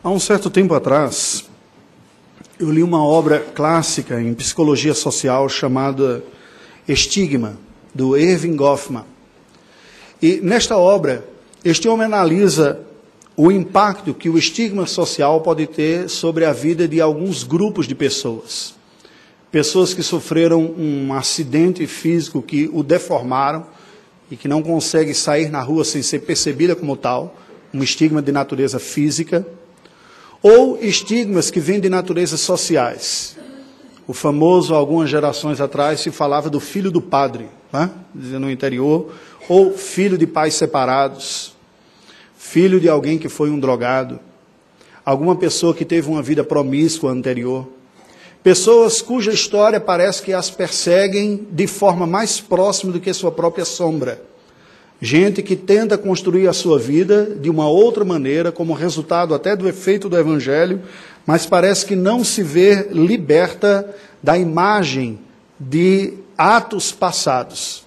Há um certo tempo atrás, eu li uma obra clássica em psicologia social chamada Estigma, do Irving Goffman. E nesta obra, este homem analisa o impacto que o estigma social pode ter sobre a vida de alguns grupos de pessoas. Pessoas que sofreram um acidente físico que o deformaram e que não conseguem sair na rua sem ser percebida como tal, um estigma de natureza física ou estigmas que vêm de naturezas sociais. O famoso, algumas gerações atrás, se falava do filho do padre, né? no interior, ou filho de pais separados, filho de alguém que foi um drogado, alguma pessoa que teve uma vida promíscua anterior, pessoas cuja história parece que as perseguem de forma mais próxima do que sua própria sombra. Gente que tenta construir a sua vida de uma outra maneira, como resultado até do efeito do Evangelho, mas parece que não se vê liberta da imagem de atos passados.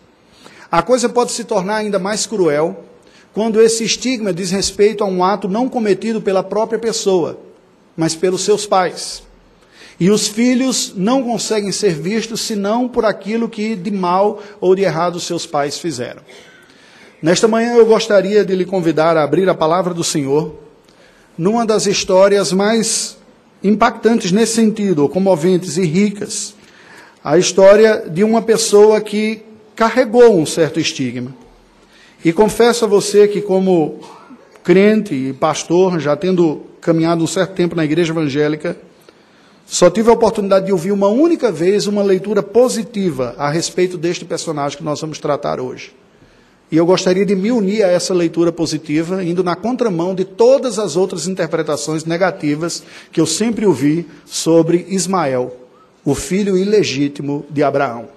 A coisa pode se tornar ainda mais cruel quando esse estigma diz respeito a um ato não cometido pela própria pessoa, mas pelos seus pais. E os filhos não conseguem ser vistos senão por aquilo que de mal ou de errado seus pais fizeram. Nesta manhã eu gostaria de lhe convidar a abrir a palavra do Senhor numa das histórias mais impactantes nesse sentido, comoventes e ricas. A história de uma pessoa que carregou um certo estigma. E confesso a você que, como crente e pastor, já tendo caminhado um certo tempo na igreja evangélica, só tive a oportunidade de ouvir uma única vez uma leitura positiva a respeito deste personagem que nós vamos tratar hoje. E eu gostaria de me unir a essa leitura positiva, indo na contramão de todas as outras interpretações negativas que eu sempre ouvi sobre Ismael, o filho ilegítimo de Abraão.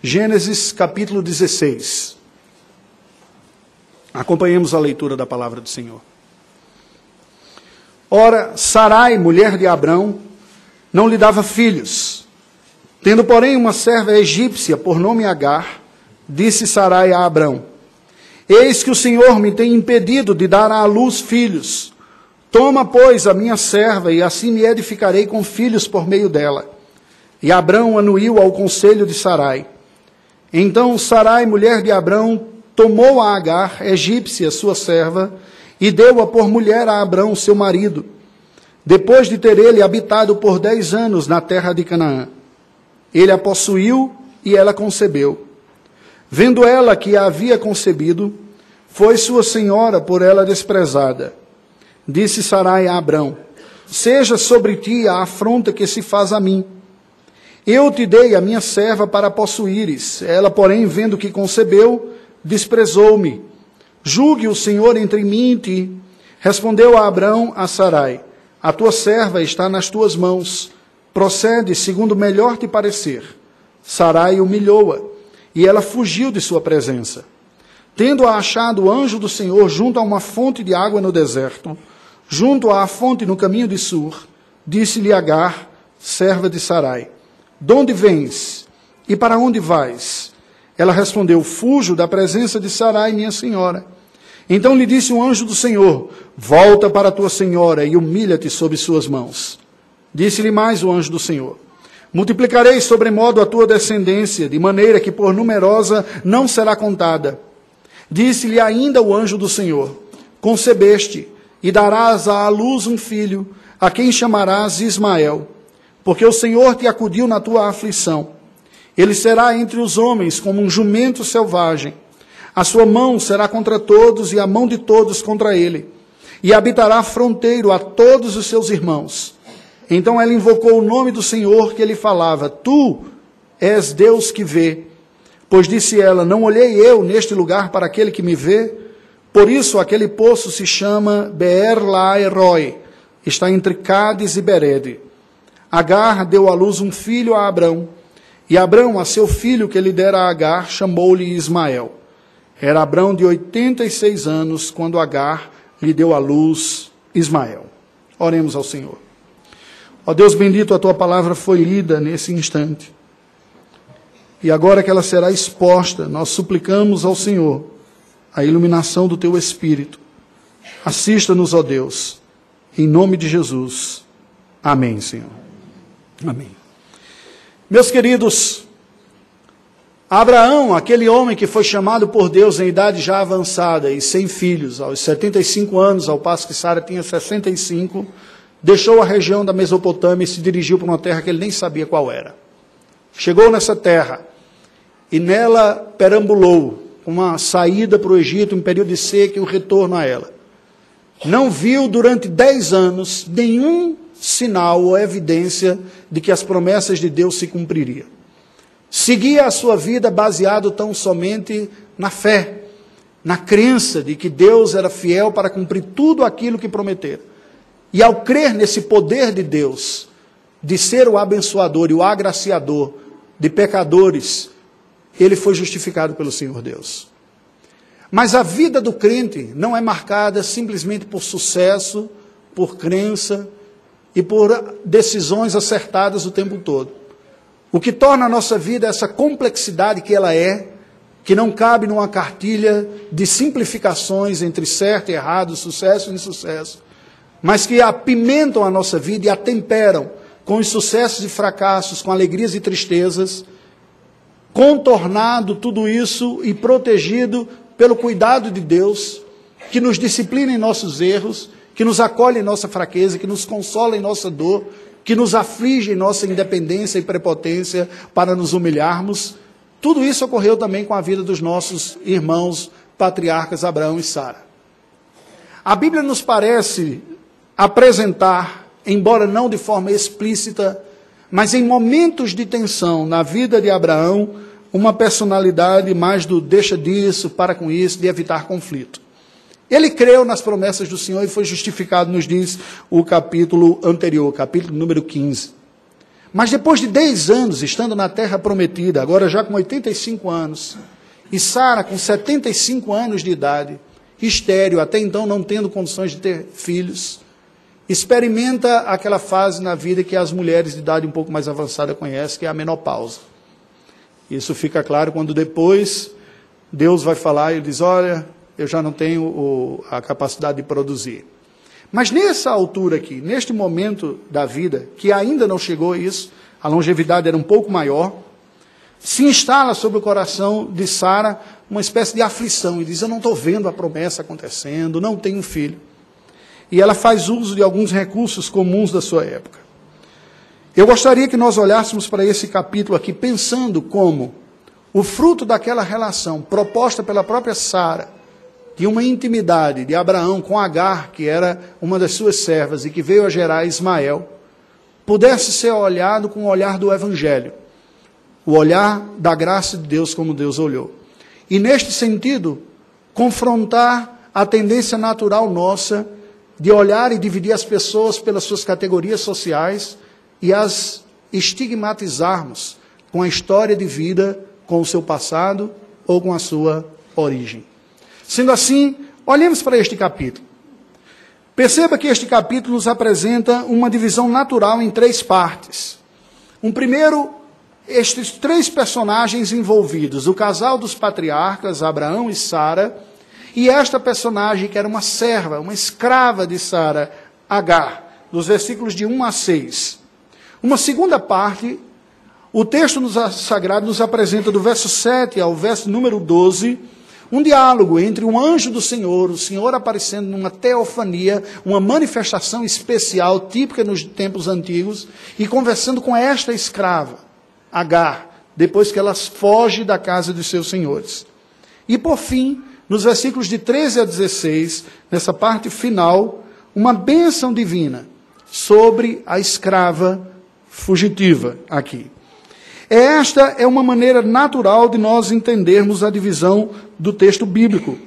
Gênesis capítulo 16. Acompanhemos a leitura da palavra do Senhor. Ora, Sarai, mulher de Abrão, não lhe dava filhos. Tendo, porém, uma serva egípcia por nome Agar, disse Sarai a Abrão: Eis que o Senhor me tem impedido de dar à luz filhos. Toma, pois, a minha serva, e assim me edificarei com filhos por meio dela. E Abrão anuiu ao conselho de Sarai. Então Sarai, mulher de Abrão, tomou a Agar, egípcia, sua serva, e deu-a por mulher a Abrão, seu marido, depois de ter ele habitado por dez anos na terra de Canaã. Ele a possuiu e ela concebeu. Vendo ela que a havia concebido, foi sua senhora por ela desprezada. Disse Sarai a Abrão: Seja sobre ti a afronta que se faz a mim. Eu te dei a minha serva para possuíres. Ela, porém, vendo que concebeu, desprezou-me. Julgue o Senhor entre mim e ti. Respondeu a Abrão a Sarai: A tua serva está nas tuas mãos. Procede segundo melhor te parecer. Sarai humilhou-a e ela fugiu de sua presença. Tendo achado o anjo do Senhor junto a uma fonte de água no deserto, junto à fonte no caminho de Sur, disse-lhe Agar, serva de Sarai: De onde vens e para onde vais? Ela respondeu: Fujo da presença de Sarai, minha senhora. Então lhe disse o anjo do Senhor: Volta para tua senhora e humilha-te sob suas mãos. Disse-lhe mais o anjo do Senhor: Multiplicarei sobremodo a tua descendência, de maneira que por numerosa não será contada. Disse-lhe ainda o anjo do Senhor: Concebeste, e darás à luz um filho, a quem chamarás Ismael, porque o Senhor te acudiu na tua aflição. Ele será entre os homens como um jumento selvagem. A sua mão será contra todos e a mão de todos contra ele. E habitará fronteiro a todos os seus irmãos. Então ela invocou o nome do Senhor que ele falava: Tu és Deus que vê. Pois disse ela: Não olhei eu neste lugar para aquele que me vê. Por isso aquele poço se chama Beer Laeroi, está entre Cádiz e Berede. Agar deu à luz um filho a Abrão, e Abrão, a seu filho que lhe dera a Agar, chamou-lhe Ismael. Era Abrão de 86 anos quando Agar lhe deu à luz Ismael. Oremos ao Senhor. Ó Deus bendito, a tua palavra foi lida nesse instante. E agora que ela será exposta, nós suplicamos ao Senhor a iluminação do teu espírito. Assista-nos, ó Deus, Em nome de Jesus. Amém, Senhor. Amém. Meus queridos, Abraão, aquele homem que foi chamado por Deus em idade já avançada e sem filhos, aos 75 anos, ao passo que Sara tinha 65, deixou a região da Mesopotâmia e se dirigiu para uma terra que ele nem sabia qual era. Chegou nessa terra e nela perambulou uma saída para o Egito, um período de seca e um retorno a ela. Não viu durante dez anos nenhum sinal ou evidência de que as promessas de Deus se cumpririam. Seguia a sua vida baseado tão somente na fé, na crença de que Deus era fiel para cumprir tudo aquilo que prometera. E ao crer nesse poder de Deus, de ser o abençoador e o agraciador de pecadores, ele foi justificado pelo Senhor Deus. Mas a vida do crente não é marcada simplesmente por sucesso, por crença e por decisões acertadas o tempo todo. O que torna a nossa vida essa complexidade que ela é, que não cabe numa cartilha de simplificações entre certo e errado, sucesso e insucesso, mas que apimentam a nossa vida e a temperam com os sucessos e fracassos, com alegrias e tristezas, contornado tudo isso e protegido pelo cuidado de Deus, que nos disciplina em nossos erros, que nos acolhe em nossa fraqueza, que nos consola em nossa dor, que nos aflige em nossa independência e prepotência para nos humilharmos. Tudo isso ocorreu também com a vida dos nossos irmãos patriarcas Abraão e Sara. A Bíblia nos parece apresentar, embora não de forma explícita, mas em momentos de tensão na vida de Abraão, uma personalidade mais do deixa disso, para com isso, de evitar conflito. Ele creu nas promessas do Senhor e foi justificado, nos diz o capítulo anterior, capítulo número 15. Mas depois de 10 anos estando na terra prometida, agora já com 85 anos, e Sara com 75 anos de idade, estéreo, até então não tendo condições de ter filhos, experimenta aquela fase na vida que as mulheres de idade um pouco mais avançada conhecem, que é a menopausa. Isso fica claro quando depois Deus vai falar e diz: Olha, eu já não tenho o, a capacidade de produzir. Mas nessa altura aqui, neste momento da vida, que ainda não chegou a isso, a longevidade era um pouco maior, se instala sobre o coração de Sara uma espécie de aflição e diz: Eu não estou vendo a promessa acontecendo, não tenho filho e ela faz uso de alguns recursos comuns da sua época. Eu gostaria que nós olhássemos para esse capítulo aqui pensando como o fruto daquela relação proposta pela própria Sara, de uma intimidade de Abraão com Agar, que era uma das suas servas e que veio a gerar Ismael, pudesse ser olhado com o olhar do Evangelho, o olhar da graça de Deus como Deus olhou. E neste sentido, confrontar a tendência natural nossa de olhar e dividir as pessoas pelas suas categorias sociais e as estigmatizarmos com a história de vida, com o seu passado ou com a sua origem. Sendo assim, olhemos para este capítulo. Perceba que este capítulo nos apresenta uma divisão natural em três partes. Um primeiro, estes três personagens envolvidos, o casal dos patriarcas, Abraão e Sara, e esta personagem, que era uma serva, uma escrava de Sara, Agar, dos versículos de 1 a 6. Uma segunda parte, o texto nos, sagrado nos apresenta do verso 7 ao verso número 12, um diálogo entre um anjo do Senhor, o Senhor aparecendo numa teofania, uma manifestação especial, típica nos tempos antigos, e conversando com esta escrava, Agar, depois que ela foge da casa dos seus senhores. E por fim, nos versículos de 13 a 16, nessa parte final, uma bênção divina sobre a escrava fugitiva aqui. Esta é uma maneira natural de nós entendermos a divisão do texto bíblico,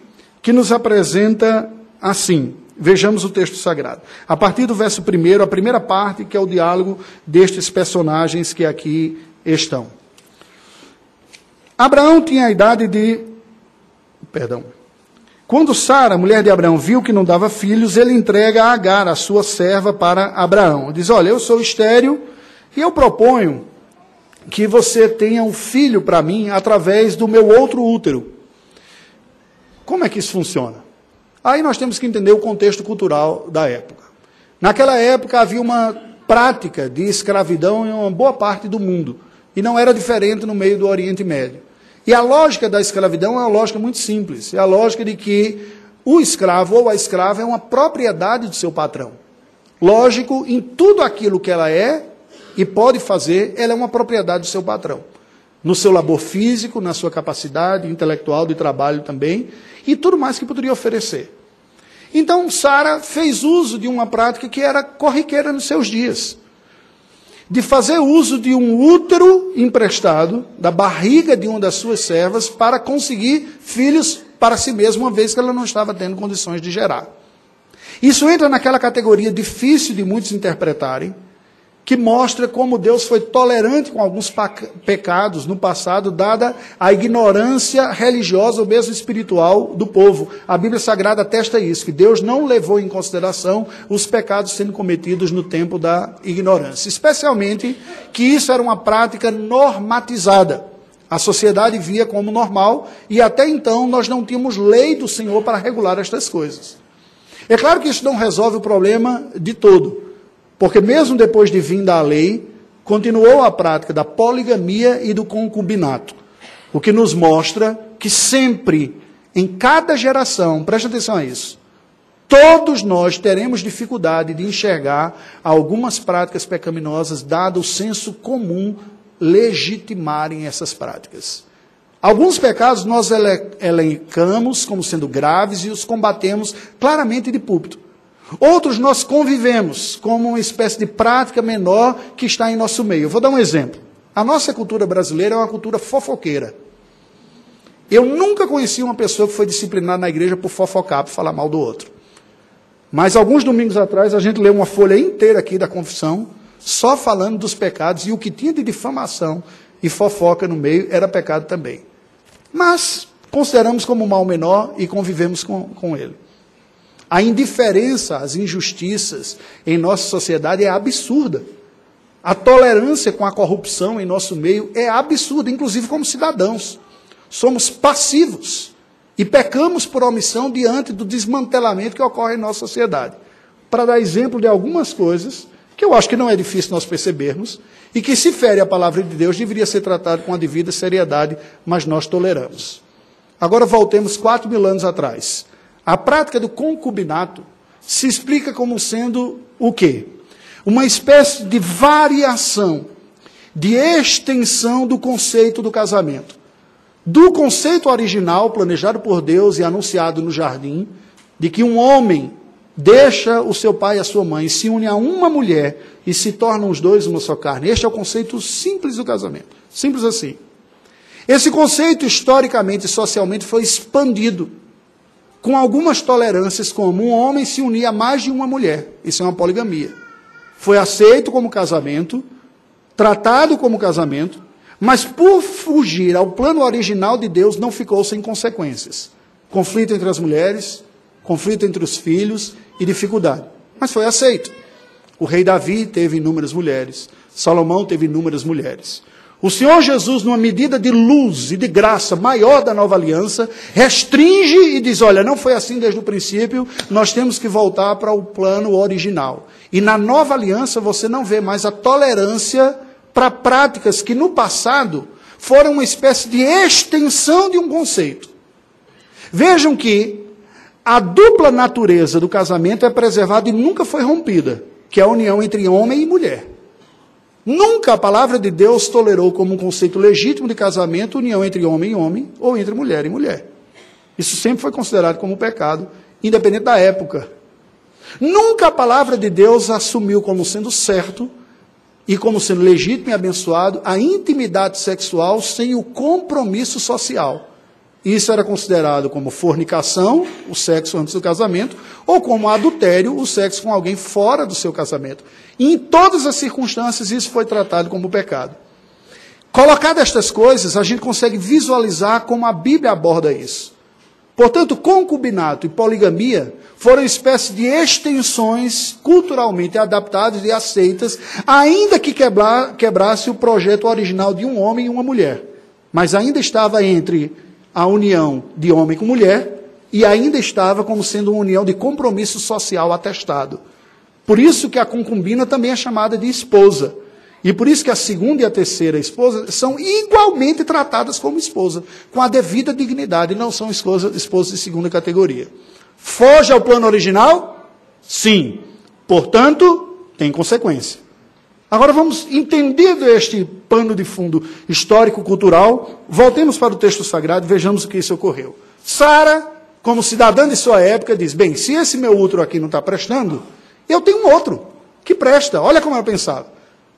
que nos apresenta assim. Vejamos o texto sagrado. A partir do verso 1, a primeira parte, que é o diálogo destes personagens que aqui estão. Abraão tinha a idade de Perdão. Quando Sara, mulher de Abraão, viu que não dava filhos, ele entrega a Agar, a sua serva, para Abraão. Diz: Olha, eu sou estéril e eu proponho que você tenha um filho para mim através do meu outro útero. Como é que isso funciona? Aí nós temos que entender o contexto cultural da época. Naquela época havia uma prática de escravidão em uma boa parte do mundo, e não era diferente no meio do Oriente Médio. E a lógica da escravidão é uma lógica muito simples, é a lógica de que o escravo ou a escrava é uma propriedade do seu patrão. Lógico, em tudo aquilo que ela é e pode fazer, ela é uma propriedade do seu patrão. No seu labor físico, na sua capacidade intelectual de trabalho também, e tudo mais que poderia oferecer. Então, Sara fez uso de uma prática que era corriqueira nos seus dias. De fazer uso de um útero emprestado, da barriga de uma das suas servas, para conseguir filhos para si mesma, uma vez que ela não estava tendo condições de gerar. Isso entra naquela categoria difícil de muitos interpretarem, que mostra como Deus foi tolerante com alguns pecados no passado, dada a ignorância religiosa ou mesmo espiritual do povo. A Bíblia Sagrada atesta isso, que Deus não levou em consideração os pecados sendo cometidos no tempo da ignorância. Especialmente que isso era uma prática normatizada. A sociedade via como normal e até então nós não tínhamos lei do Senhor para regular estas coisas. É claro que isso não resolve o problema de todo. Porque mesmo depois de vinda a lei, continuou a prática da poligamia e do concubinato. O que nos mostra que sempre, em cada geração, preste atenção a isso, todos nós teremos dificuldade de enxergar algumas práticas pecaminosas, dado o senso comum legitimarem essas práticas. Alguns pecados nós elencamos como sendo graves e os combatemos claramente de púlpito. Outros nós convivemos como uma espécie de prática menor que está em nosso meio. Eu vou dar um exemplo. A nossa cultura brasileira é uma cultura fofoqueira. Eu nunca conheci uma pessoa que foi disciplinada na igreja por fofocar, por falar mal do outro. Mas alguns domingos atrás a gente leu uma folha inteira aqui da confissão, só falando dos pecados e o que tinha de difamação e fofoca no meio era pecado também. Mas consideramos como mal menor e convivemos com, com ele. A indiferença às injustiças em nossa sociedade é absurda. A tolerância com a corrupção em nosso meio é absurda, inclusive como cidadãos. Somos passivos e pecamos por omissão diante do desmantelamento que ocorre em nossa sociedade. Para dar exemplo de algumas coisas que eu acho que não é difícil nós percebermos e que, se fere a palavra de Deus, deveria ser tratado com a devida seriedade, mas nós toleramos. Agora voltemos quatro mil anos atrás. A prática do concubinato se explica como sendo o quê? Uma espécie de variação, de extensão do conceito do casamento. Do conceito original, planejado por Deus e anunciado no jardim, de que um homem deixa o seu pai e a sua mãe, se une a uma mulher e se tornam os dois uma só carne. Este é o conceito simples do casamento. Simples assim. Esse conceito, historicamente e socialmente, foi expandido com algumas tolerâncias, como um homem se unir a mais de uma mulher. Isso é uma poligamia. Foi aceito como casamento, tratado como casamento, mas por fugir ao plano original de Deus, não ficou sem consequências. Conflito entre as mulheres, conflito entre os filhos e dificuldade. Mas foi aceito. O rei Davi teve inúmeras mulheres, Salomão teve inúmeras mulheres. O Senhor Jesus, numa medida de luz e de graça maior da nova aliança, restringe e diz: olha, não foi assim desde o princípio, nós temos que voltar para o plano original. E na nova aliança você não vê mais a tolerância para práticas que no passado foram uma espécie de extensão de um conceito. Vejam que a dupla natureza do casamento é preservada e nunca foi rompida, que é a união entre homem e mulher. Nunca a palavra de Deus tolerou como um conceito legítimo de casamento união entre homem e homem ou entre mulher e mulher. Isso sempre foi considerado como pecado, independente da época. Nunca a palavra de Deus assumiu como sendo certo e como sendo legítimo e abençoado a intimidade sexual sem o compromisso social. Isso era considerado como fornicação, o sexo antes do casamento, ou como adultério, o sexo com alguém fora do seu casamento. E em todas as circunstâncias, isso foi tratado como pecado. Colocado estas coisas, a gente consegue visualizar como a Bíblia aborda isso. Portanto, concubinato e poligamia foram espécies de extensões culturalmente adaptadas e aceitas, ainda que quebra, quebrasse o projeto original de um homem e uma mulher. Mas ainda estava entre a união de homem com mulher e ainda estava como sendo uma união de compromisso social atestado. Por isso que a concubina também é chamada de esposa. E por isso que a segunda e a terceira esposa são igualmente tratadas como esposa, com a devida dignidade, não são esposas, esposas de segunda categoria. Foge ao plano original? Sim. Portanto, tem consequência. Agora vamos, entender este pano de fundo histórico-cultural, voltemos para o texto sagrado e vejamos o que isso ocorreu. Sara, como cidadã de sua época, diz: Bem, se esse meu útero aqui não está prestando, eu tenho um outro que presta. Olha como ela pensava.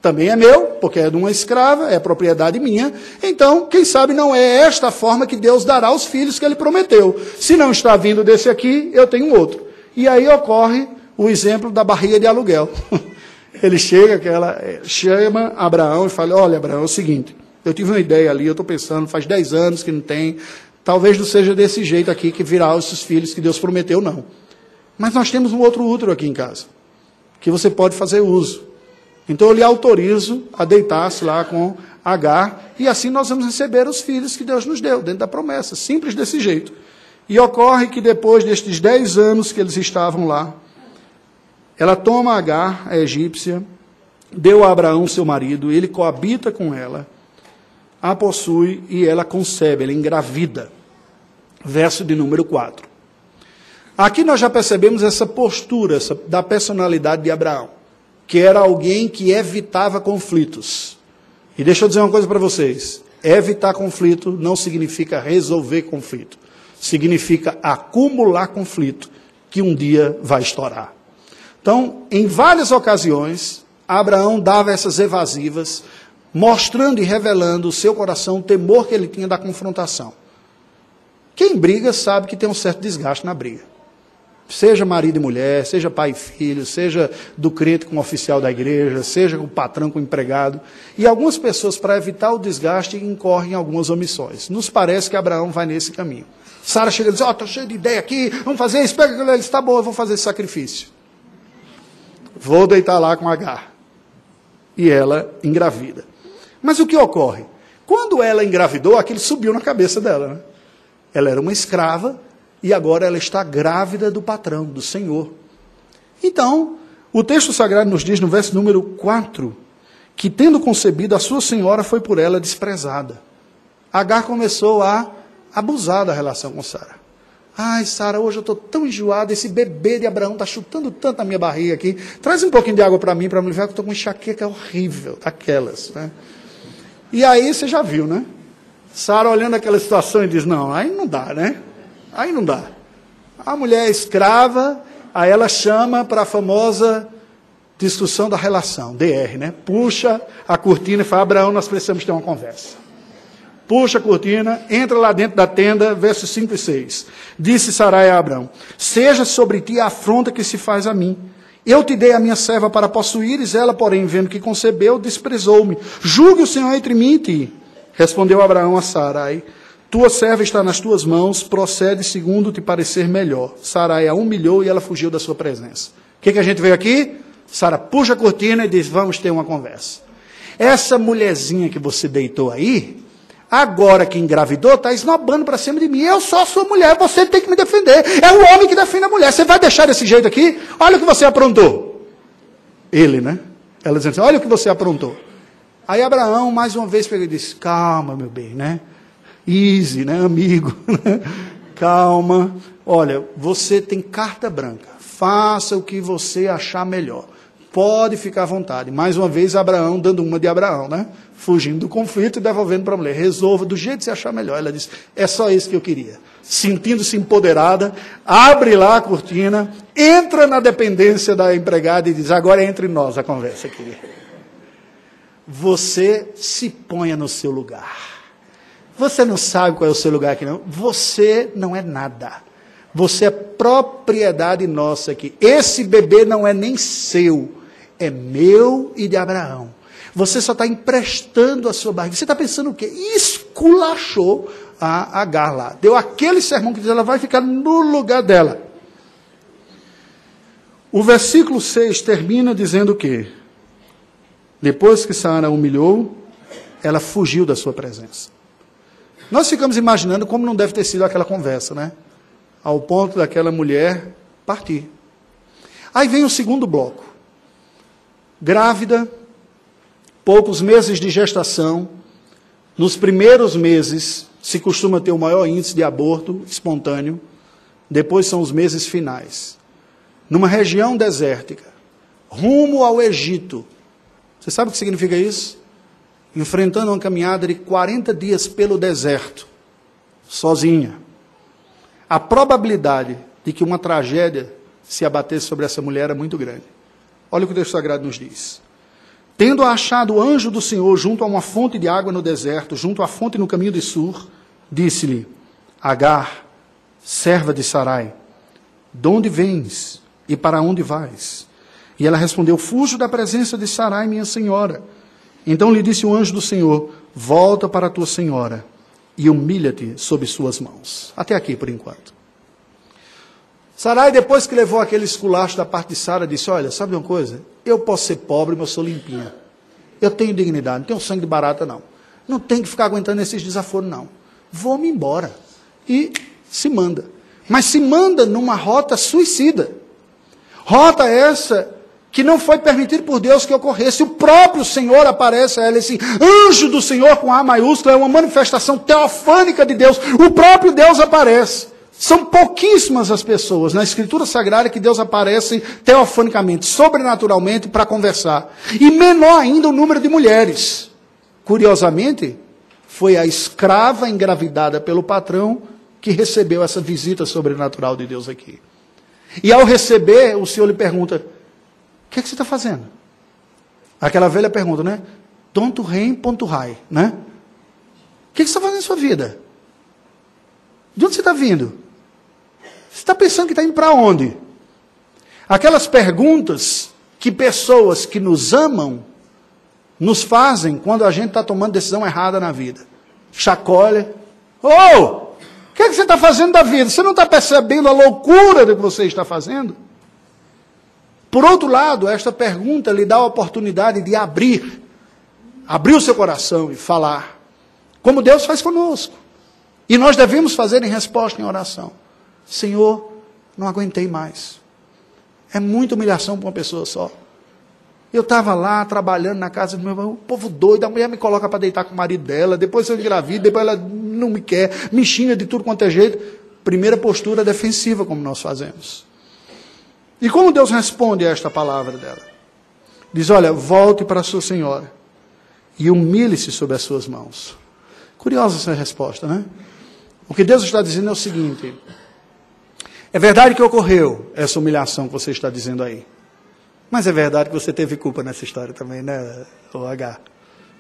Também é meu, porque é de uma escrava, é propriedade minha. Então, quem sabe não é esta a forma que Deus dará aos filhos que ele prometeu. Se não está vindo desse aqui, eu tenho outro. E aí ocorre o exemplo da barriga de aluguel. Ele chega, aquela, eh, chama Abraão e fala: Olha, Abraão, é o seguinte, eu tive uma ideia ali, eu estou pensando, faz 10 anos que não tem, talvez não seja desse jeito aqui que virá os filhos que Deus prometeu, não. Mas nós temos um outro útero aqui em casa, que você pode fazer uso. Então eu lhe autorizo a deitar-se lá com Agar, e assim nós vamos receber os filhos que Deus nos deu, dentro da promessa, simples desse jeito. E ocorre que depois destes dez anos que eles estavam lá, ela toma Agar, a egípcia, deu a Abraão, seu marido, ele coabita com ela, a possui e ela concebe, ela engravida. Verso de número 4. Aqui nós já percebemos essa postura essa, da personalidade de Abraão que era alguém que evitava conflitos. E deixa eu dizer uma coisa para vocês: evitar conflito não significa resolver conflito, significa acumular conflito que um dia vai estourar. Então, em várias ocasiões, Abraão dava essas evasivas, mostrando e revelando o seu coração o temor que ele tinha da confrontação. Quem briga sabe que tem um certo desgaste na briga. Seja marido e mulher, seja pai e filho, seja do crente com o oficial da igreja, seja o patrão com o empregado. E algumas pessoas, para evitar o desgaste, incorrem em algumas omissões. Nos parece que Abraão vai nesse caminho. Sara chega e diz: Ó, oh, estou cheio de ideia aqui, vamos fazer isso, pega aquilo. Ele está bom, eu vou fazer esse sacrifício. Vou deitar lá com Agar. E ela engravida. Mas o que ocorre? Quando ela engravidou, aquilo subiu na cabeça dela. Né? Ela era uma escrava, e agora ela está grávida do patrão, do Senhor. Então, o texto sagrado nos diz no verso número 4 que, tendo concebido, a sua senhora foi por ela desprezada. Agar começou a abusar da relação com Sara. Ai, Sara, hoje eu estou tão enjoada, esse bebê de Abraão está chutando tanto a minha barriga aqui. Traz um pouquinho de água para mim, para me ver que eu estou com enxaqueca horrível, daquelas. Né? E aí você já viu, né? Sara olhando aquela situação e diz: Não, aí não dá, né? Aí não dá. A mulher é escrava, aí ela chama para a famosa discussão da relação, DR, né? Puxa a cortina e fala, Abraão, nós precisamos ter uma conversa. Puxa a cortina, entra lá dentro da tenda, versos 5 e 6. Disse Sarai a Abraão: Seja sobre ti a afronta que se faz a mim. Eu te dei a minha serva para possuíres, ela, porém, vendo que concebeu, desprezou-me. Julgue o Senhor entre mim e ti. Respondeu Abraão a Sarai: tua serva está nas tuas mãos, procede segundo te parecer melhor. Sarai a humilhou e ela fugiu da sua presença. O que, que a gente veio aqui? Sara puxa a cortina e diz: Vamos ter uma conversa. Essa mulherzinha que você deitou aí, agora que engravidou, está esnobando para cima de mim. Eu sou sua mulher, você tem que me defender. É o homem que defende a mulher. Você vai deixar desse jeito aqui? Olha o que você aprontou. Ele, né? Ela dizendo assim: Olha o que você aprontou. Aí Abraão, mais uma vez, pegou e disse: Calma, meu bem, né? easy, né, amigo? Calma. Olha, você tem carta branca. Faça o que você achar melhor. Pode ficar à vontade. Mais uma vez, Abraão dando uma de Abraão, né? Fugindo do conflito e devolvendo para a mulher. Resolva do jeito que você achar melhor. Ela disse: É só isso que eu queria. Sentindo-se empoderada, abre lá a cortina, entra na dependência da empregada e diz: Agora é entre nós a conversa, querida. Você se ponha no seu lugar. Você não sabe qual é o seu lugar aqui, não. Você não é nada. Você é propriedade nossa aqui. Esse bebê não é nem seu, é meu e de Abraão. Você só está emprestando a sua barriga. Você está pensando o quê? Esculachou a Agar lá. Deu aquele sermão que diz ela vai ficar no lugar dela. O versículo 6 termina dizendo o quê? Depois que Sara humilhou, ela fugiu da sua presença. Nós ficamos imaginando como não deve ter sido aquela conversa, né? Ao ponto daquela mulher partir. Aí vem o segundo bloco. grávida, poucos meses de gestação, nos primeiros meses se costuma ter o maior índice de aborto espontâneo, depois são os meses finais. Numa região desértica, rumo ao Egito. Você sabe o que significa isso? Enfrentando uma caminhada de 40 dias pelo deserto, sozinha. A probabilidade de que uma tragédia se abatesse sobre essa mulher era muito grande. Olha o que o texto sagrado nos diz. Tendo achado o anjo do Senhor junto a uma fonte de água no deserto, junto à fonte no caminho de Sur, disse-lhe: Agar, serva de Sarai, de onde vens e para onde vais? E ela respondeu: Fujo da presença de Sarai, minha senhora. Então lhe disse o anjo do Senhor: Volta para a tua senhora e humilha-te sob suas mãos. Até aqui por enquanto. Sarai, depois que levou aquele esculacho da parte de Sara, disse: Olha, sabe uma coisa? Eu posso ser pobre, mas eu sou limpinha. Eu tenho dignidade, não tenho sangue de barata, não. Não tem que ficar aguentando esses desaforos, não. Vou-me embora. E se manda. Mas se manda numa rota suicida. Rota essa que não foi permitido por Deus que ocorresse. O próprio Senhor aparece a ela, esse anjo do Senhor com A maiúsculo, é uma manifestação teofânica de Deus. O próprio Deus aparece. São pouquíssimas as pessoas na Escritura Sagrada que Deus aparece teofanicamente, sobrenaturalmente, para conversar. E menor ainda o número de mulheres. Curiosamente, foi a escrava engravidada pelo patrão que recebeu essa visita sobrenatural de Deus aqui. E ao receber, o Senhor lhe pergunta: O que, é que você está fazendo? Aquela velha pergunta, né? Tonto rei, ponto rai, né? O que, é que você está fazendo na sua vida? De onde você está vindo? Você está pensando que está indo para onde? Aquelas perguntas que pessoas que nos amam nos fazem quando a gente está tomando decisão errada na vida. Chacoalha. Ô! Oh, que, é que você está fazendo da vida? Você não está percebendo a loucura do que você está fazendo? Por outro lado, esta pergunta lhe dá a oportunidade de abrir, abrir o seu coração e falar, como Deus faz conosco. E nós devemos fazer em resposta em oração: Senhor, não aguentei mais. É muita humilhação para uma pessoa só. Eu estava lá trabalhando na casa do meu irmão, povo doido, a mulher me coloca para deitar com o marido dela, depois eu engravido, depois ela não me quer, me xinga de tudo quanto é jeito. Primeira postura defensiva, como nós fazemos. E como Deus responde a esta palavra dela? Diz: Olha, volte para a sua senhora e humilhe-se sob as suas mãos. Curiosa essa resposta, né? O que Deus está dizendo é o seguinte: é verdade que ocorreu essa humilhação que você está dizendo aí. Mas é verdade que você teve culpa nessa história também, né, H?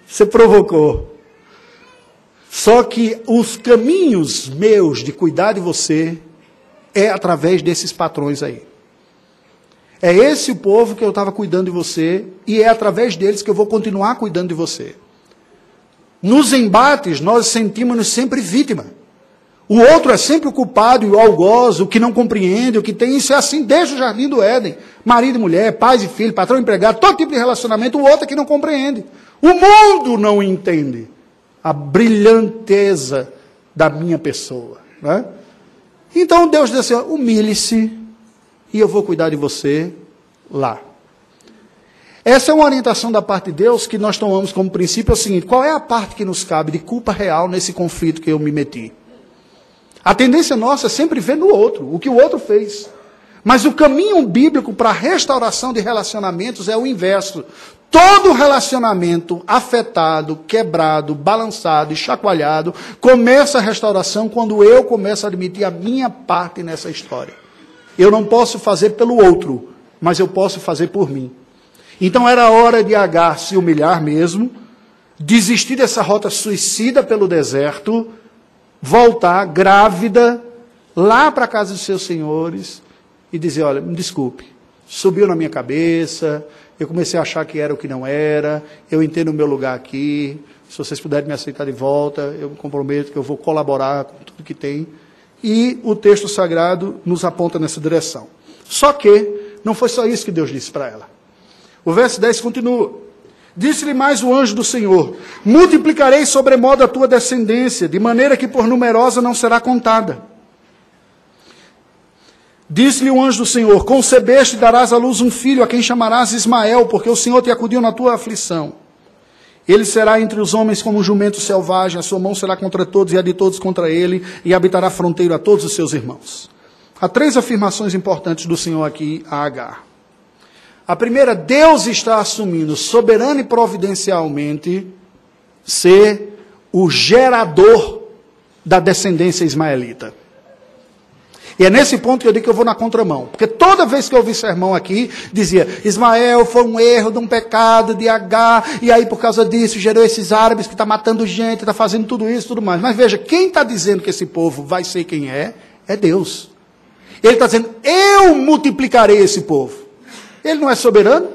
Você provocou. Só que os caminhos meus de cuidar de você é através desses patrões aí. É esse o povo que eu estava cuidando de você e é através deles que eu vou continuar cuidando de você. Nos embates, nós sentimos-nos sempre vítima. O outro é sempre o culpado e o algoz, o que não compreende, o que tem. Isso é assim desde o jardim do Éden. Marido e mulher, pais e filhos, patrão e empregado, todo tipo de relacionamento. O outro é que não compreende. O mundo não entende a brilhanteza da minha pessoa. Né? Então Deus disse assim: humilhe-se e eu vou cuidar de você lá. Essa é uma orientação da parte de Deus que nós tomamos como princípio é o seguinte: qual é a parte que nos cabe de culpa real nesse conflito que eu me meti? A tendência nossa é sempre ver no outro, o que o outro fez. Mas o caminho bíblico para a restauração de relacionamentos é o inverso. Todo relacionamento afetado, quebrado, balançado e chacoalhado começa a restauração quando eu começo a admitir a minha parte nessa história. Eu não posso fazer pelo outro, mas eu posso fazer por mim. Então era hora de Agar se humilhar mesmo, desistir dessa rota suicida pelo deserto voltar grávida lá para casa dos seus senhores e dizer: Olha, me desculpe, subiu na minha cabeça, eu comecei a achar que era o que não era, eu entendo o meu lugar aqui, se vocês puderem me aceitar de volta, eu me comprometo que eu vou colaborar com tudo que tem. E o texto sagrado nos aponta nessa direção. Só que não foi só isso que Deus disse para ela. O verso 10 continua. Disse-lhe mais o anjo do Senhor: Multiplicarei sobremodo a tua descendência, de maneira que por numerosa não será contada. Disse-lhe o anjo do Senhor: Concebeste e darás à luz um filho, a quem chamarás Ismael, porque o Senhor te acudiu na tua aflição. Ele será entre os homens como um jumento selvagem, a sua mão será contra todos e a de todos contra ele, e habitará fronteiro a todos os seus irmãos. Há três afirmações importantes do Senhor aqui a Agar. A primeira, Deus está assumindo soberano e providencialmente ser o gerador da descendência ismaelita. E é nesse ponto que eu digo que eu vou na contramão. Porque toda vez que eu ouvi sermão aqui, dizia: Ismael foi um erro de um pecado de H, e aí por causa disso gerou esses árabes que está matando gente, está fazendo tudo isso tudo mais. Mas veja, quem está dizendo que esse povo vai ser quem é, é Deus. Ele está dizendo: Eu multiplicarei esse povo. Ele não é soberano?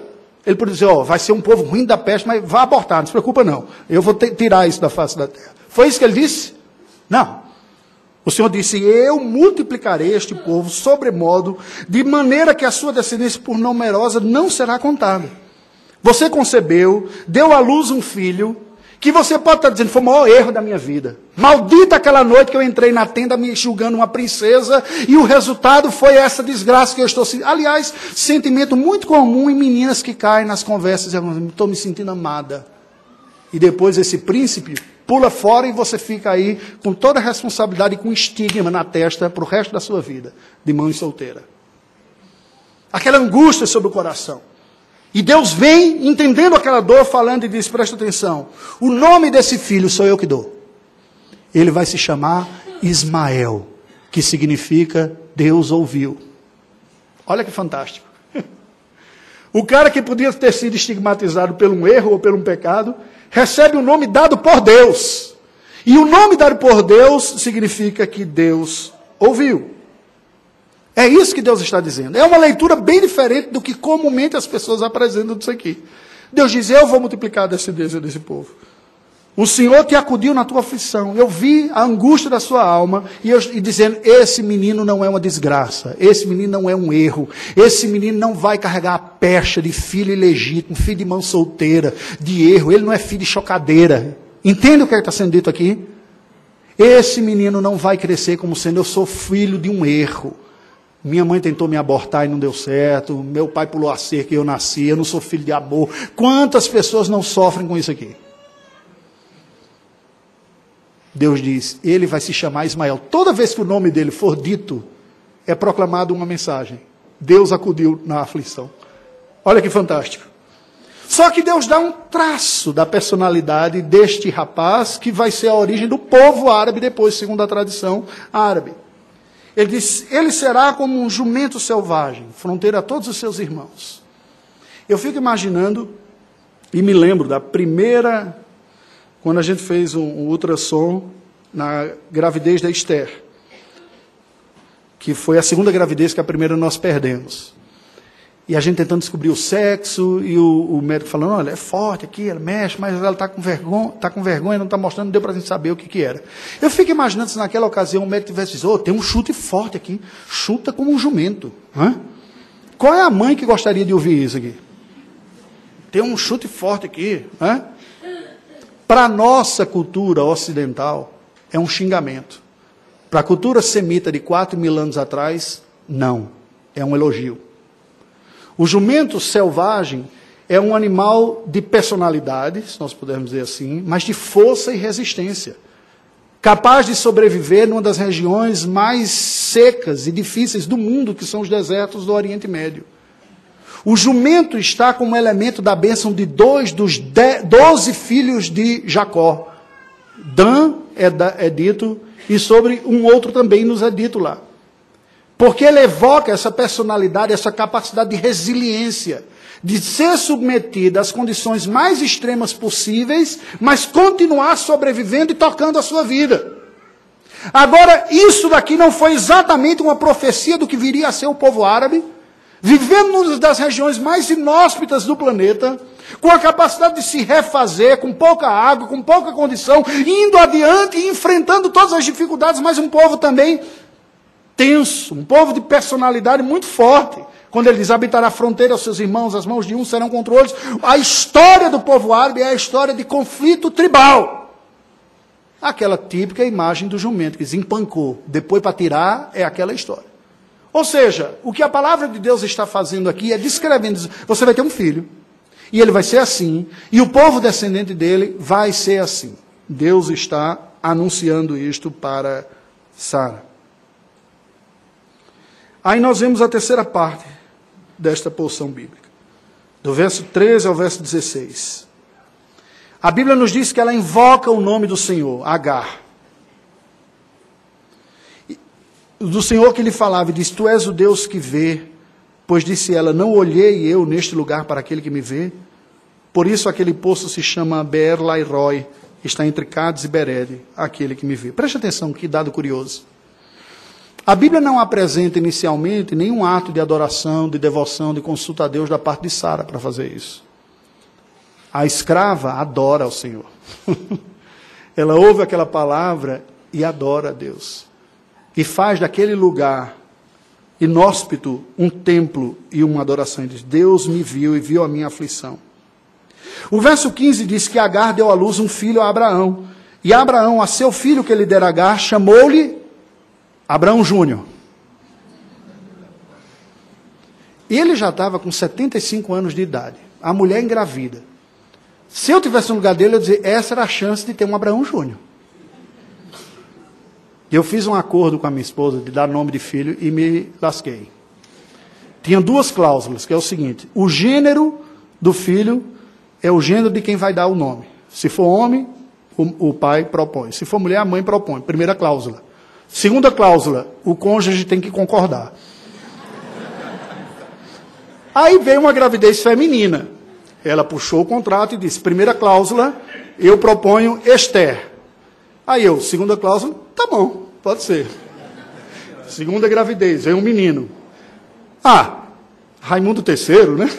Ele pode dizer: Ó, oh, vai ser um povo ruim da peste, mas vá abortar, não se preocupa não. Eu vou tirar isso da face da terra. Foi isso que ele disse? Não. O Senhor disse: Eu multiplicarei este povo sobremodo, de maneira que a sua descendência, por numerosa, não será contada. Você concebeu, deu à luz um filho, que você pode estar dizendo, foi o maior erro da minha vida. Maldita aquela noite que eu entrei na tenda me julgando uma princesa, e o resultado foi essa desgraça que eu estou sentindo. Aliás, sentimento muito comum em meninas que caem nas conversas, estou me sentindo amada. E depois esse príncipe pula fora e você fica aí com toda a responsabilidade e com estigma na testa para o resto da sua vida, de mãe solteira. Aquela angústia sobre o coração. E Deus vem entendendo aquela dor, falando e diz: presta atenção, o nome desse filho sou eu que dou. Ele vai se chamar Ismael, que significa Deus ouviu. Olha que fantástico. O cara que podia ter sido estigmatizado por um erro ou por um pecado, recebe o um nome dado por Deus. E o nome dado por Deus significa que Deus ouviu. É isso que Deus está dizendo. É uma leitura bem diferente do que comumente as pessoas apresentam disso aqui. Deus diz: Eu vou multiplicar a descendência desse povo. O Senhor te acudiu na tua aflição. Eu vi a angústia da sua alma e, eu, e dizendo: esse menino não é uma desgraça, esse menino não é um erro, esse menino não vai carregar a pecha de filho ilegítimo, filho de mão solteira, de erro, ele não é filho de chocadeira. Entende o que está sendo dito aqui? Esse menino não vai crescer como sendo eu sou filho de um erro. Minha mãe tentou me abortar e não deu certo. Meu pai pulou a cerca e eu nasci. Eu não sou filho de amor. Quantas pessoas não sofrem com isso aqui? Deus diz: ele vai se chamar Ismael. Toda vez que o nome dele for dito, é proclamada uma mensagem. Deus acudiu na aflição. Olha que fantástico. Só que Deus dá um traço da personalidade deste rapaz, que vai ser a origem do povo árabe depois, segundo a tradição árabe. Ele diz: ele será como um jumento selvagem, fronteira a todos os seus irmãos. Eu fico imaginando e me lembro da primeira quando a gente fez um, um ultrassom na gravidez da Esther, que foi a segunda gravidez que a primeira nós perdemos. E a gente tentando descobrir o sexo, e o, o médico falando, olha, é forte aqui, ela mexe, mas ela está com vergonha, tá com vergonha, não está mostrando, não deu para a gente saber o que, que era. Eu fico imaginando se naquela ocasião o médico tivesse dito, oh, tem um chute forte aqui, chuta como um jumento. Hã? Qual é a mãe que gostaria de ouvir isso aqui? Tem um chute forte aqui. Para a nossa cultura ocidental, é um xingamento. Para a cultura semita de 4 mil anos atrás, não. É um elogio. O jumento selvagem é um animal de personalidade, se nós pudermos dizer assim, mas de força e resistência. Capaz de sobreviver numa das regiões mais secas e difíceis do mundo, que são os desertos do Oriente Médio. O jumento está como elemento da bênção de dois dos doze filhos de Jacó. Dan é, da, é dito, e sobre um outro também nos é dito lá. Porque ele evoca essa personalidade, essa capacidade de resiliência, de ser submetido às condições mais extremas possíveis, mas continuar sobrevivendo e tocando a sua vida. Agora, isso daqui não foi exatamente uma profecia do que viria a ser o povo árabe, vivendo numa das regiões mais inóspitas do planeta, com a capacidade de se refazer, com pouca água, com pouca condição, indo adiante e enfrentando todas as dificuldades, mas um povo também tenso, um povo de personalidade muito forte. Quando ele diz habitar a fronteira, os seus irmãos, as mãos de um serão contra outros. A história do povo árabe é a história de conflito tribal. Aquela típica imagem do jumento que desempancou, depois para tirar, é aquela história. Ou seja, o que a palavra de Deus está fazendo aqui é descrevendo: você vai ter um filho, e ele vai ser assim, e o povo descendente dele vai ser assim. Deus está anunciando isto para Sara. Aí nós vemos a terceira parte desta porção bíblica, do verso 13 ao verso 16. A Bíblia nos diz que ela invoca o nome do Senhor, Agar. Do Senhor que lhe falava e disse: Tu és o Deus que vê. Pois disse ela: Não olhei eu neste lugar para aquele que me vê. Por isso aquele poço se chama Ber Lairoi, está entre Cades e Berede, aquele que me vê. Preste atenção, que dado curioso. A Bíblia não apresenta inicialmente nenhum ato de adoração, de devoção, de consulta a Deus da parte de Sara para fazer isso. A escrava adora ao Senhor. Ela ouve aquela palavra e adora a Deus. E faz daquele lugar inóspito um templo e uma adoração. Diz: Deus me viu e viu a minha aflição. O verso 15 diz que Agar deu à luz um filho a Abraão. E Abraão, a seu filho que ele dera Agar, chamou-lhe Abraão Júnior. Ele já estava com 75 anos de idade. A mulher engravida. Se eu tivesse no lugar dele, eu dizer, essa era a chance de ter um Abraão Júnior. Eu fiz um acordo com a minha esposa de dar nome de filho e me lasquei. Tinha duas cláusulas, que é o seguinte: o gênero do filho é o gênero de quem vai dar o nome. Se for homem, o, o pai propõe. Se for mulher, a mãe propõe. Primeira cláusula. Segunda cláusula, o cônjuge tem que concordar. Aí veio uma gravidez feminina. Ela puxou o contrato e disse: primeira cláusula, eu proponho Esther. Aí eu, segunda cláusula, tá bom, pode ser. Segunda gravidez, veio um menino. Ah, Raimundo III, né?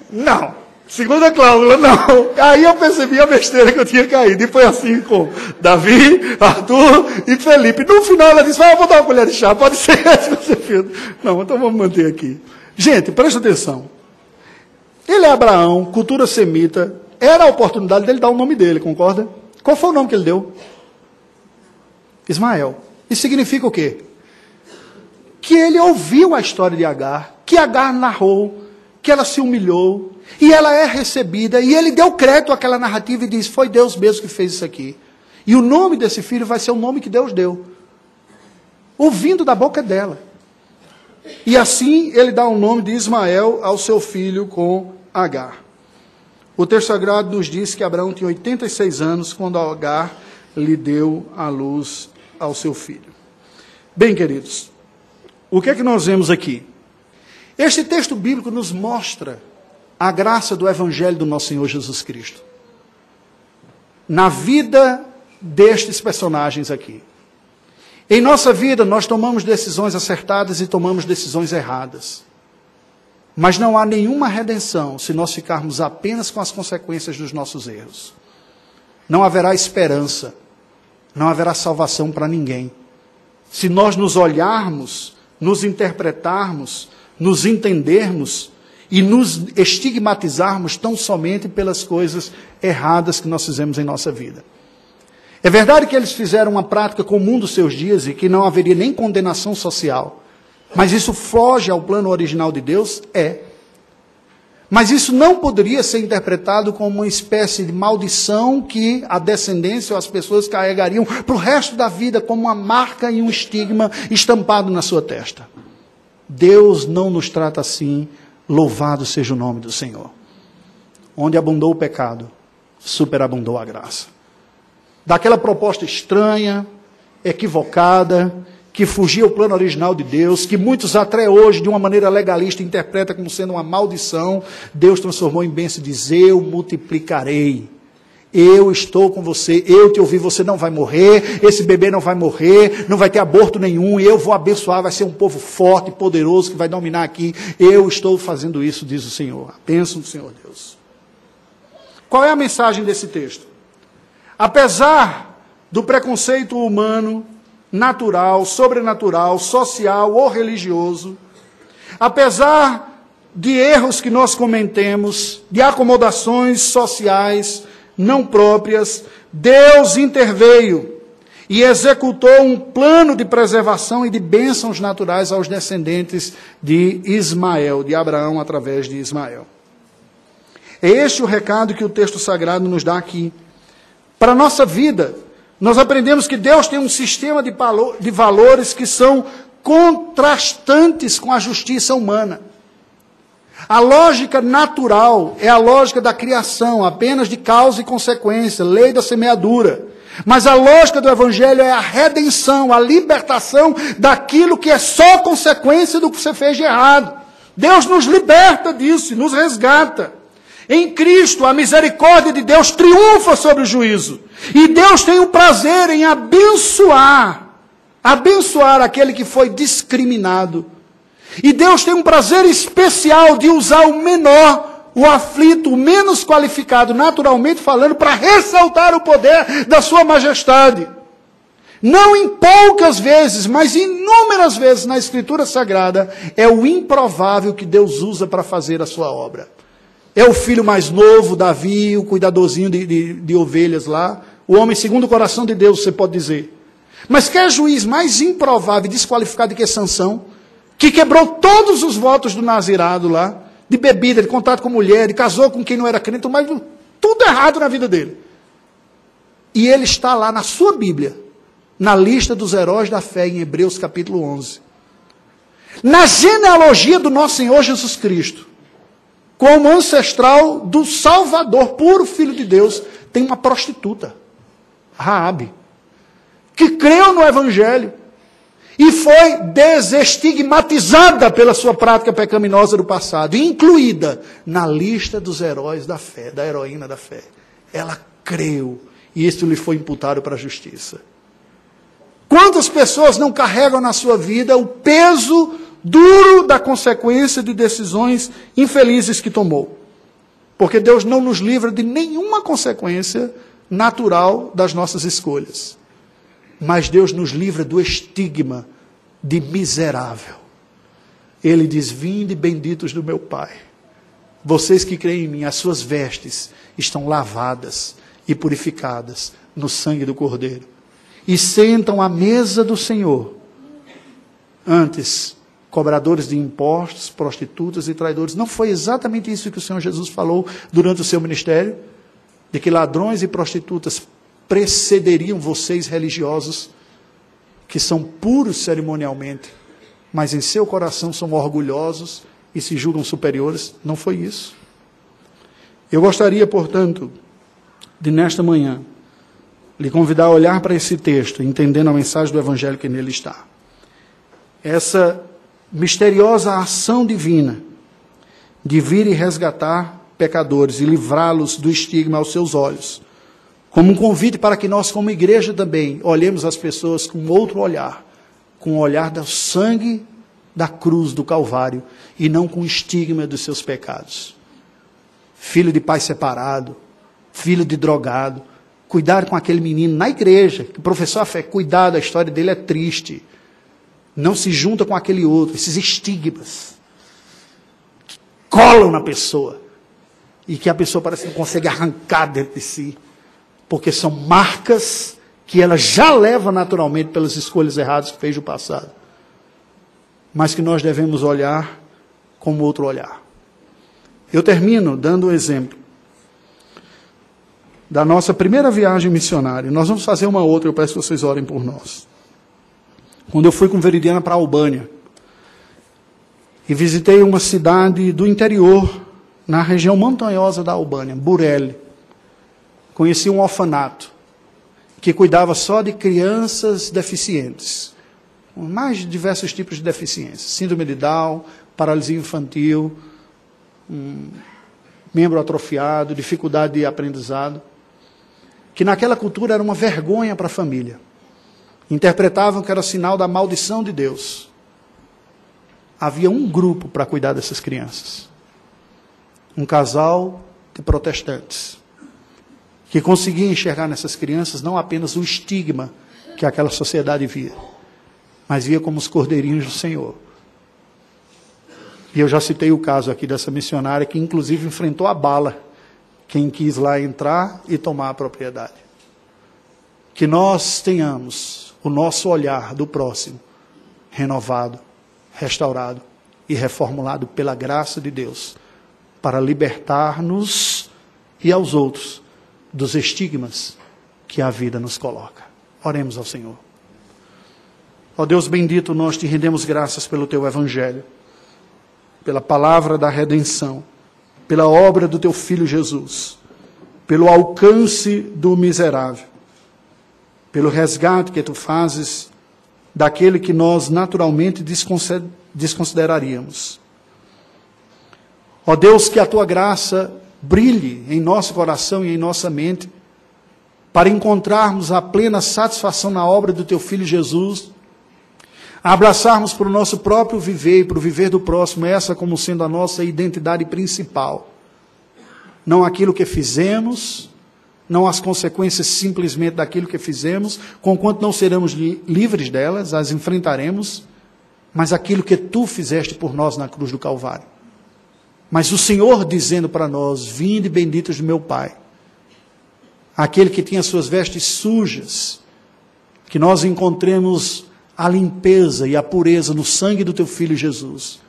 Não. Segunda cláusula, não. Aí eu percebi a besteira que eu tinha caído. E foi assim com Davi, Arthur e Felipe. No final ela disse: ah, vou dar uma colher de chá, pode ser esse você fez. Não, então vamos manter aqui. Gente, presta atenção. Ele é Abraão, cultura semita. Era a oportunidade dele dar o nome dele, concorda? Qual foi o nome que ele deu? Ismael. Isso significa o quê? Que ele ouviu a história de Agar, que Agar narrou, que ela se humilhou, e ela é recebida, e ele deu crédito àquela narrativa e diz: Foi Deus mesmo que fez isso aqui. E o nome desse filho vai ser o nome que Deus deu, ouvindo da boca dela. E assim ele dá o nome de Ismael ao seu filho com Agar. O texto sagrado nos diz que Abraão tinha 86 anos quando Agar lhe deu a luz ao seu filho. Bem, queridos, o que é que nós vemos aqui? Este texto bíblico nos mostra a graça do Evangelho do nosso Senhor Jesus Cristo. Na vida destes personagens aqui. Em nossa vida, nós tomamos decisões acertadas e tomamos decisões erradas. Mas não há nenhuma redenção se nós ficarmos apenas com as consequências dos nossos erros. Não haverá esperança, não haverá salvação para ninguém. Se nós nos olharmos, nos interpretarmos nos entendermos e nos estigmatizarmos tão somente pelas coisas erradas que nós fizemos em nossa vida. É verdade que eles fizeram uma prática comum dos seus dias e que não haveria nem condenação social. Mas isso foge ao plano original de Deus? É. Mas isso não poderia ser interpretado como uma espécie de maldição que a descendência ou as pessoas carregariam para o resto da vida como uma marca e um estigma estampado na sua testa. Deus não nos trata assim, louvado seja o nome do Senhor. Onde abundou o pecado, superabundou a graça. Daquela proposta estranha, equivocada, que fugia ao plano original de Deus, que muitos até hoje, de uma maneira legalista, interpretam como sendo uma maldição, Deus transformou em bênção e diz: Eu multiplicarei eu estou com você, eu te ouvi, você não vai morrer, esse bebê não vai morrer, não vai ter aborto nenhum, eu vou abençoar, vai ser um povo forte, poderoso que vai dominar aqui. Eu estou fazendo isso, diz o Senhor. A bênção do Senhor Deus. Qual é a mensagem desse texto? Apesar do preconceito humano, natural, sobrenatural, social ou religioso, apesar de erros que nós cometemos, de acomodações sociais, não próprias, Deus interveio e executou um plano de preservação e de bênçãos naturais aos descendentes de Ismael, de Abraão através de Ismael. É este o recado que o texto sagrado nos dá aqui. Para a nossa vida, nós aprendemos que Deus tem um sistema de, valores que são contrastantes com a justiça humana. A lógica natural é a lógica da criação, apenas de causa e consequência, lei da semeadura. Mas a lógica do Evangelho é a redenção, a libertação daquilo que é só consequência do que você fez de errado. Deus nos liberta disso, nos resgata. Em Cristo, a misericórdia de Deus triunfa sobre o juízo. E Deus tem o prazer em abençoar, abençoar aquele que foi discriminado. E Deus tem um prazer especial de usar o menor o aflito, o menos qualificado, naturalmente falando, para ressaltar o poder da Sua majestade. Não em poucas vezes, mas inúmeras vezes na Escritura Sagrada, é o improvável que Deus usa para fazer a sua obra. É o filho mais novo, Davi, o cuidadorzinho de, de, de ovelhas lá, o homem segundo o coração de Deus, você pode dizer. Mas quer juiz mais improvável e desqualificado que Sansão, que quebrou todos os votos do Nazirado lá, de bebida, de contato com mulher, de casou com quem não era crente, mas tudo errado na vida dele. E ele está lá na sua Bíblia, na lista dos heróis da fé, em Hebreus capítulo 11. Na genealogia do nosso Senhor Jesus Cristo, como ancestral do Salvador, puro Filho de Deus, tem uma prostituta, Raabe, que creu no Evangelho e foi desestigmatizada pela sua prática pecaminosa do passado, incluída na lista dos heróis da fé, da heroína da fé. Ela creu e isso lhe foi imputado para a justiça. Quantas pessoas não carregam na sua vida o peso duro da consequência de decisões infelizes que tomou? Porque Deus não nos livra de nenhuma consequência natural das nossas escolhas mas Deus nos livra do estigma de miserável. Ele diz: Vinde benditos do meu Pai. Vocês que creem em mim, as suas vestes estão lavadas e purificadas no sangue do Cordeiro. E sentam à mesa do Senhor. Antes, cobradores de impostos, prostitutas e traidores. Não foi exatamente isso que o Senhor Jesus falou durante o seu ministério? De que ladrões e prostitutas precederiam vocês religiosos, que são puros cerimonialmente, mas em seu coração são orgulhosos e se julgam superiores. Não foi isso. Eu gostaria, portanto, de nesta manhã lhe convidar a olhar para esse texto, entendendo a mensagem do Evangelho que nele está. Essa misteriosa ação divina de vir e resgatar pecadores e livrá-los do estigma aos seus olhos como um convite para que nós, como igreja também, olhemos as pessoas com outro olhar, com o olhar do sangue da cruz do Calvário e não com o estigma dos seus pecados. Filho de pai separado, filho de drogado, cuidar com aquele menino na igreja, que professou a fé, cuidado, a história dele é triste. Não se junta com aquele outro, esses estigmas que colam na pessoa e que a pessoa parece que não consegue arrancar dentro de si porque são marcas que ela já leva naturalmente pelas escolhas erradas que fez no passado, mas que nós devemos olhar como outro olhar. Eu termino dando um exemplo da nossa primeira viagem missionária. Nós vamos fazer uma outra, eu peço que vocês orem por nós. Quando eu fui com Veridiana para a Albânia, e visitei uma cidade do interior, na região montanhosa da Albânia, Burele conheci um orfanato que cuidava só de crianças deficientes, com mais diversos tipos de deficiências, síndrome de Down, paralisia infantil, um membro atrofiado, dificuldade de aprendizado, que naquela cultura era uma vergonha para a família. Interpretavam que era sinal da maldição de Deus. Havia um grupo para cuidar dessas crianças. Um casal de protestantes que conseguia enxergar nessas crianças não apenas o estigma que aquela sociedade via, mas via como os cordeirinhos do Senhor. E eu já citei o caso aqui dessa missionária que, inclusive, enfrentou a bala quem quis lá entrar e tomar a propriedade. que nós tenhamos o nosso olhar do próximo renovado, restaurado e reformulado pela graça de Deus, para libertar-nos e aos outros dos estigmas que a vida nos coloca. Oremos ao Senhor. Ó Deus bendito, nós te rendemos graças pelo teu evangelho, pela palavra da redenção, pela obra do teu filho Jesus, pelo alcance do miserável, pelo resgate que tu fazes daquele que nós naturalmente desconsideraríamos. Ó Deus, que a tua graça brilhe em nosso coração e em nossa mente, para encontrarmos a plena satisfação na obra do teu filho Jesus, abraçarmos para o nosso próprio viver e para o viver do próximo, essa como sendo a nossa identidade principal. Não aquilo que fizemos, não as consequências simplesmente daquilo que fizemos, conquanto não seremos li livres delas, as enfrentaremos, mas aquilo que tu fizeste por nós na cruz do Calvário. Mas o Senhor dizendo para nós: Vinde benditos de meu Pai, aquele que tinha suas vestes sujas, que nós encontremos a limpeza e a pureza no sangue do teu filho Jesus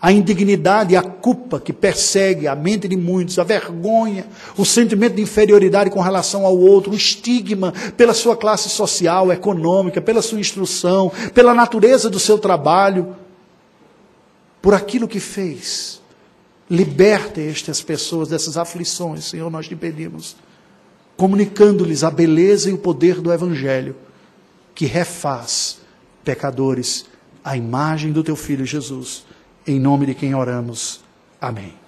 a indignidade e a culpa que persegue a mente de muitos, a vergonha, o sentimento de inferioridade com relação ao outro, o estigma pela sua classe social, econômica, pela sua instrução, pela natureza do seu trabalho, por aquilo que fez. Liberta estas pessoas dessas aflições, Senhor, nós te pedimos, comunicando-lhes a beleza e o poder do Evangelho, que refaz pecadores à imagem do teu Filho Jesus em nome de quem oramos. Amém.